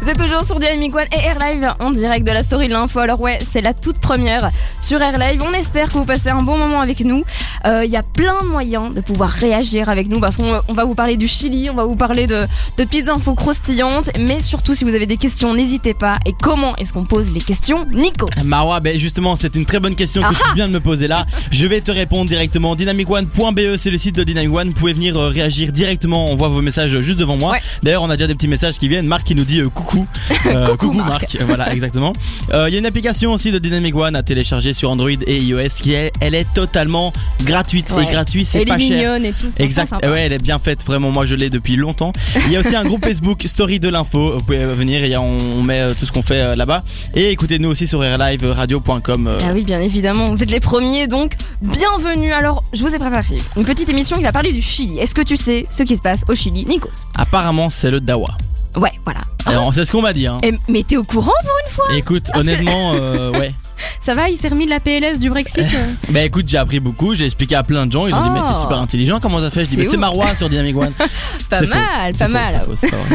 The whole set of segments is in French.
Vous êtes toujours sur Dynamic One et Air Live en direct de la story de l'info. Alors ouais, c'est la toute première sur Air Live. On espère que vous passez un bon moment avec nous. Euh, Il y a plein de moyens de pouvoir réagir avec nous parce qu'on on va vous parler du Chili, on va vous parler de, de petites infos croustillantes, mais surtout si vous avez des questions, n'hésitez pas. Et comment est-ce qu'on pose les questions, Nico Marwa, ben justement, c'est une très bonne question que tu viens de me poser là. Je vais te répondre directement. Dynamicone.be, c'est le site de Dynamic One. Vous pouvez venir euh, réagir directement. On voit vos messages juste devant moi. Ouais. D'ailleurs, on a déjà des petits messages qui viennent. Marc qui nous dit euh, coucou. Euh, Coucou, Marc. Marc. Voilà, exactement. Euh, Il y a une application aussi de Dynamic One à télécharger sur Android et iOS qui est, elle est totalement gratuite Ouais. et gratuit, c'est Elle pas est cher. mignonne et tout. Exact, ouais, elle est bien faite, vraiment. Moi, je l'ai depuis longtemps. Il y a aussi un groupe Facebook Story de l'info. Vous pouvez venir et on, on met tout ce qu'on fait là-bas. Et écoutez-nous aussi sur airliveradio.com. Ah oui, bien évidemment, vous êtes les premiers, donc bienvenue. Alors, je vous ai préparé une petite émission qui va parler du Chili. Est-ce que tu sais ce qui se passe au Chili, Nikos? Apparemment, c'est le Dawa. Ouais, voilà. Alors, c'est ce qu'on m'a dit. Hein. Et, mais t'es au courant pour une fois? Écoute, honnêtement, euh, ouais. Ça va, il s'est remis de la PLS du Brexit euh Bah écoute, j'ai appris beaucoup, j'ai expliqué à plein de gens, ils ont dit Oh. mais t'es super intelligent, comment ça fait? Je dis C'est mais c'est. Marois sur Dynamic One. Pas mal, pas mal.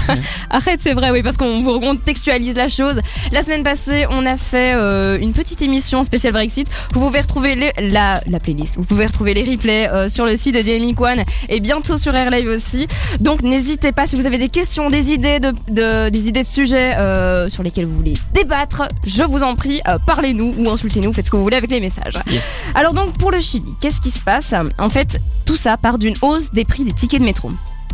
Arrête, c'est vrai, oui, parce qu'on vous contextualise la chose. La semaine passée, on a fait euh, une petite émission spéciale Brexit. Vous pouvez retrouver les- la, la playlist, vous pouvez retrouver les replays euh, sur le site de Dynamic One et bientôt sur Air Live aussi. Donc n'hésitez pas, si vous avez des questions, des idées de, de- des idées de sujets sur lesquels vous voulez débattre, je vous en prie, euh, parlez-nous ou insultez-nous, faites ce que vous voulez avec les messages. Yes. Alors donc pour le Chili, qu'est-ce qui se passe? En fait, tout ça part d'une hausse des prix des tickets de métro.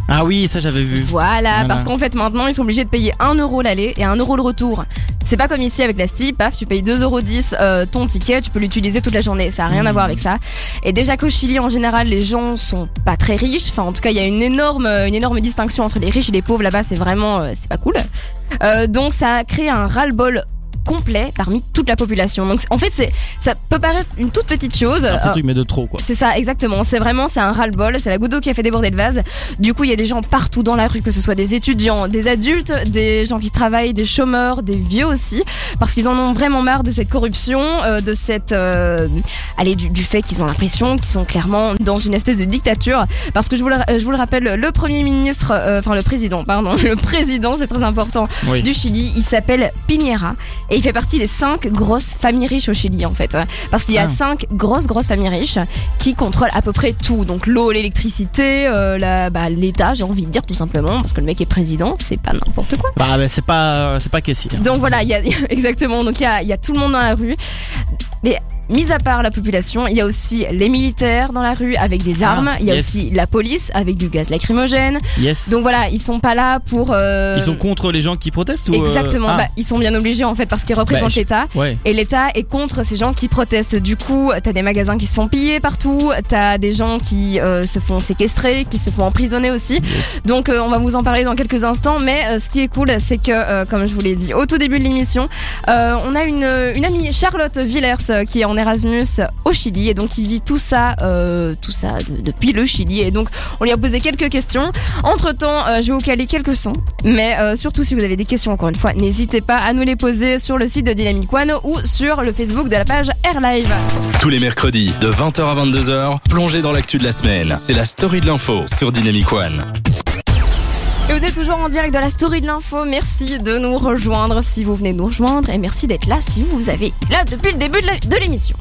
Ah oui, ça j'avais vu. Voilà, Voilà. parce qu'en fait maintenant ils sont obligés de payer 1 euro l'aller et 1 euro le retour. C'est pas comme ici avec la Sti, paf, tu payes 2,10 euros euh, ton ticket, tu peux l'utiliser toute la journée, ça a rien à voir avec ça. Et déjà qu'au Chili en général les gens sont pas très riches, enfin en tout cas il y a une énorme, une énorme distinction entre les riches et les pauvres là-bas, c'est vraiment, euh, c'est pas cool. Euh, donc ça a créé un ras-le-bol complet parmi toute la population. Donc en fait c'est, ça peut paraître une toute petite chose. Un petit euh, truc mais de trop quoi. c'est ça, exactement. C'est vraiment, c'est un ras-le-bol. C'est la goutte d'eau qui a fait déborder le vase. Du coup, il y a des gens partout dans la rue, que ce soit des étudiants, des adultes, des gens qui travaillent, des chômeurs, des vieux aussi, parce qu'ils en ont vraiment marre de cette corruption, euh, de cette, euh, allez, du, du fait qu'ils ont l'impression qu'ils sont clairement dans une espèce de dictature. Parce que je vous le, je vous le rappelle, le premier ministre, euh, enfin le président, pardon, le président, c'est très important, Oui. du Chili. Il s'appelle Piñera et il fait partie des cinq grosses familles riches au Chili en fait. Parce qu'il y a Ah. cinq grosses grosses familles riches qui contrôlent à peu près tout. Donc l'eau, l'électricité, euh, bah, l'État, j'ai envie de dire tout simplement, parce que le mec est président, c'est pas n'importe quoi. Bah, bah, c'est pas c'est pas Cassie. Donc voilà, il y a exactement. Donc il y a, il y a tout le monde dans la rue. Mais mis à part la population, il y a aussi les militaires dans la rue avec des armes. Ah, il y a yes. aussi la police avec du gaz lacrymogène. Yes. Donc voilà, ils sont pas là pour. euh, Ils sont contre les gens qui protestent ou euh, Exactement. ah, Bah, ils sont bien obligés en fait parce qu'ils représentent Bah, je- l'État. Ouais. Et l'État est contre ces gens qui protestent. Du coup, t'as des magasins qui se font piller partout, t'as des gens qui euh, se font séquestrer, qui se font emprisonner aussi. Donc, euh, on va vous en parler dans quelques instants. Mais euh, ce qui est cool, c'est que, euh, comme je vous l'ai dit au tout début de l'émission, euh, on a une, une amie, Charlotte Villers, qui est en Erasmus au Chili et donc qui vit tout ça, euh, tout ça de- depuis le Chili. Et donc, on lui a posé quelques questions. Entre temps, je vais vous caler quelques sons. Mais euh, surtout, si vous avez des questions, encore une fois, n'hésitez pas à nous les poser sur le site de Dynamic One ou sur le Facebook de la page Air Live. Tous les mercredis de 20h à 22h, plongez dans l'actu de la semaine. C'est la story de l'info sur Dynamic One. Et vous êtes toujours en direct de la story de l'info. Merci de nous rejoindre si vous venez de nous rejoindre. Et merci d'être là si vous avez été là depuis le début de l'émission.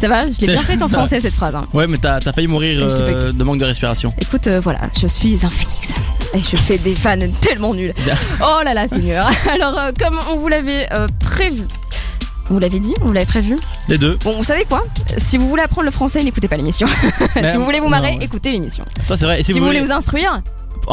Ça va Je l'ai bien fait en ça- français cette phrase. hein. Ouais, mais t'as failli mourir euh, de manque de respiration. Écoute, euh, voilà, je suis un phénix. Et je fais des fans tellement nuls. Oh là là, Seigneur. Alors, euh, comme on vous l'avait euh, prévu. On vous l'avait dit On vous l'avait prévu Les deux. Bon, vous savez quoi? Si vous voulez apprendre le français, n'écoutez pas l'émission. Si vous voulez vous marrer, non, ouais. écoutez l'émission. Ça c'est vrai. Et Si, vous voulez vous instruire,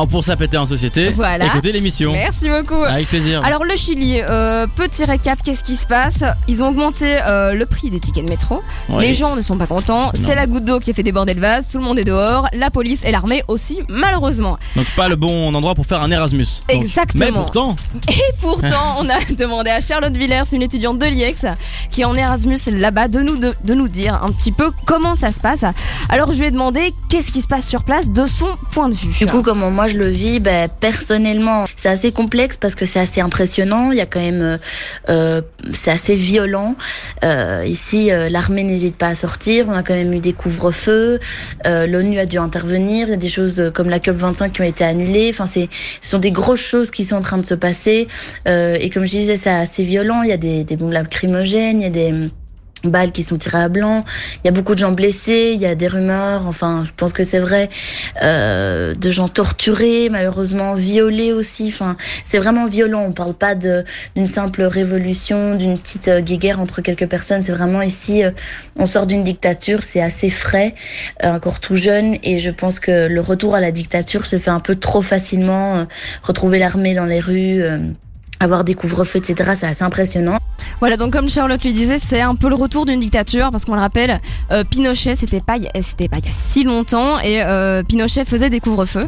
pour s'appêter en société, Voilà. écoutez l'émission. merci beaucoup. Avec plaisir. Alors le Chili, euh, petit récap, qu'est-ce qui se passe? Ils ont augmenté euh, le prix des tickets de métro. Les gens ne sont pas contents. C'est la goutte d'eau qui a fait déborder le vase. Tout le monde est dehors. La police et l'armée aussi, malheureusement. Donc pas le bon endroit pour faire un Erasmus. Donc- Exactement. Mais pourtant, Et pourtant, on a demandé à Charlotte Villers, une étudiante de l'IEX, qui est en Erasmus là-bas, de nous, de, de nous dire un petit peu comment ça se passe. Alors je lui ai demandé qu'est-ce qui se passe sur place de son point de vue. Du coup, comme on moi je le vis ben, Personnellement, c'est assez complexe parce que c'est assez impressionnant. Il y a quand même, euh, c'est assez violent. Euh, ici, euh, l'armée n'hésite pas à sortir. On a quand même eu des couvre-feux. Euh, L'ONU a dû intervenir. Il y a des choses comme la COP 25 qui ont été annulées. Enfin, c'est, ce sont des grosses choses qui sont en train de se passer. et comme je disais, c'est assez violent. Il y a des, des bombes lacrymogènes. Il y a des balles qui sont tirées à blanc. Il y a beaucoup de gens blessés, il y a des rumeurs, enfin, je pense que c'est vrai, euh, de gens torturés, malheureusement violés aussi. Enfin, c'est vraiment violent. On parle pas d'une simple révolution, d'une petite euh, guéguerre entre quelques personnes. C'est vraiment ici, euh, on sort d'une dictature, c'est assez frais, euh, encore tout jeune, et je pense que le retour à la dictature se fait un peu trop facilement. retrouver l'armée dans les rues avoir des couvre-feux, etc. C'est assez impressionnant. Voilà, donc comme Charlotte lui disait, c'est un peu le retour d'une dictature parce qu'on le rappelle, euh, Pinochet, c'était pas, pas il y a si longtemps et euh, Pinochet faisait des couvre-feux.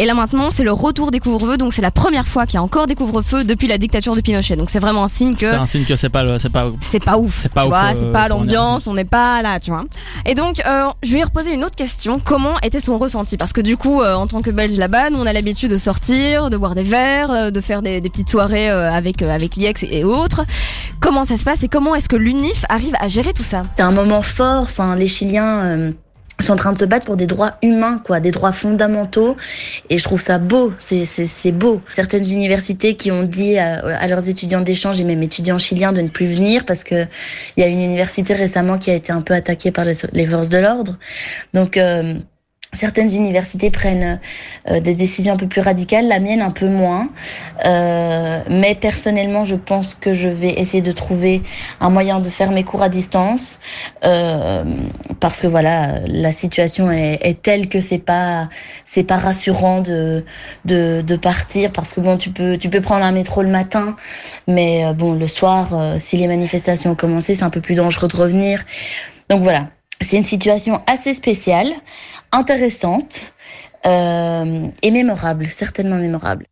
Et là maintenant, c'est le retour des couvre-feux, donc c'est la première fois qu'il y a encore des couvre-feux depuis la dictature de Pinochet. Donc c'est vraiment un signe que c'est un signe que c'est pas c'est pas c'est pas ouf. C'est pas ouf. C'est euh, pas l'ambiance, on n'est pas là, tu vois. Et donc euh, je vais reposer une autre question. Comment était son ressenti? Parce que du coup, euh, en tant que Belge là-bas, nous on a l'habitude de sortir, de boire des verres, de faire des, petites soirées avec avec l'IEX et, autres. Comment ça se passe et comment est-ce que l'UNIF arrive à gérer tout ça? C'est un moment fort. Enfin, les Chiliens sont en train de se battre pour des droits humains, quoi, des droits fondamentaux. Et je trouve ça beau, c'est, beau. Certaines universités qui ont dit à, leurs étudiants d'échange et même étudiants chiliens de ne plus venir parce que il y a une université récemment qui a été un peu attaquée par les, les forces de l'ordre. Donc, euh, Certaines universités prennent euh, des décisions un peu plus radicales, la mienne un peu moins. Euh, mais personnellement, je pense que je vais essayer de trouver un moyen de faire mes cours à distance, euh, parce que voilà, la situation est, est telle que c'est pas c'est pas rassurant de, de, de partir, parce que bon, tu peux tu peux prendre un métro le matin, mais euh, bon, le soir, euh, si les manifestations ont commencé, c'est un peu plus dangereux de revenir. Donc voilà, c'est une situation assez spéciale intéressante euh, et mémorable, certainement mémorable.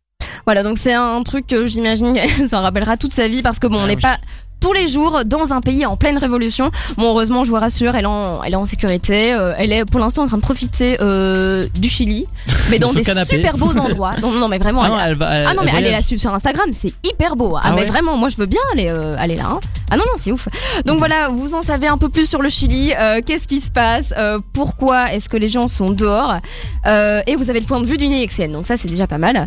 Voilà, donc c'est un truc que j'imagine ça rappellera toute sa vie parce que bon, on ah n'est pas tous les jours dans un pays en pleine révolution. Bon, heureusement, je vous rassure, elle est en, elle est en sécurité. Euh, elle est pour l'instant en train de profiter euh, du Chili, mais dans des super beaux endroits. Non, non, mais vraiment. Ah, elle, ah non, mais elle est là sur Instagram, c'est hyper beau. Ah, ah mais vraiment, moi je veux bien aller, euh, aller là. Hein. Ah non, non, c'est ouf. Donc voilà, vous en savez un peu plus sur le Chili. Qu'est-ce qui se passe Pourquoi est-ce que les gens sont dehors Et vous avez le point de vue d'une EXN, donc ça c'est déjà pas mal.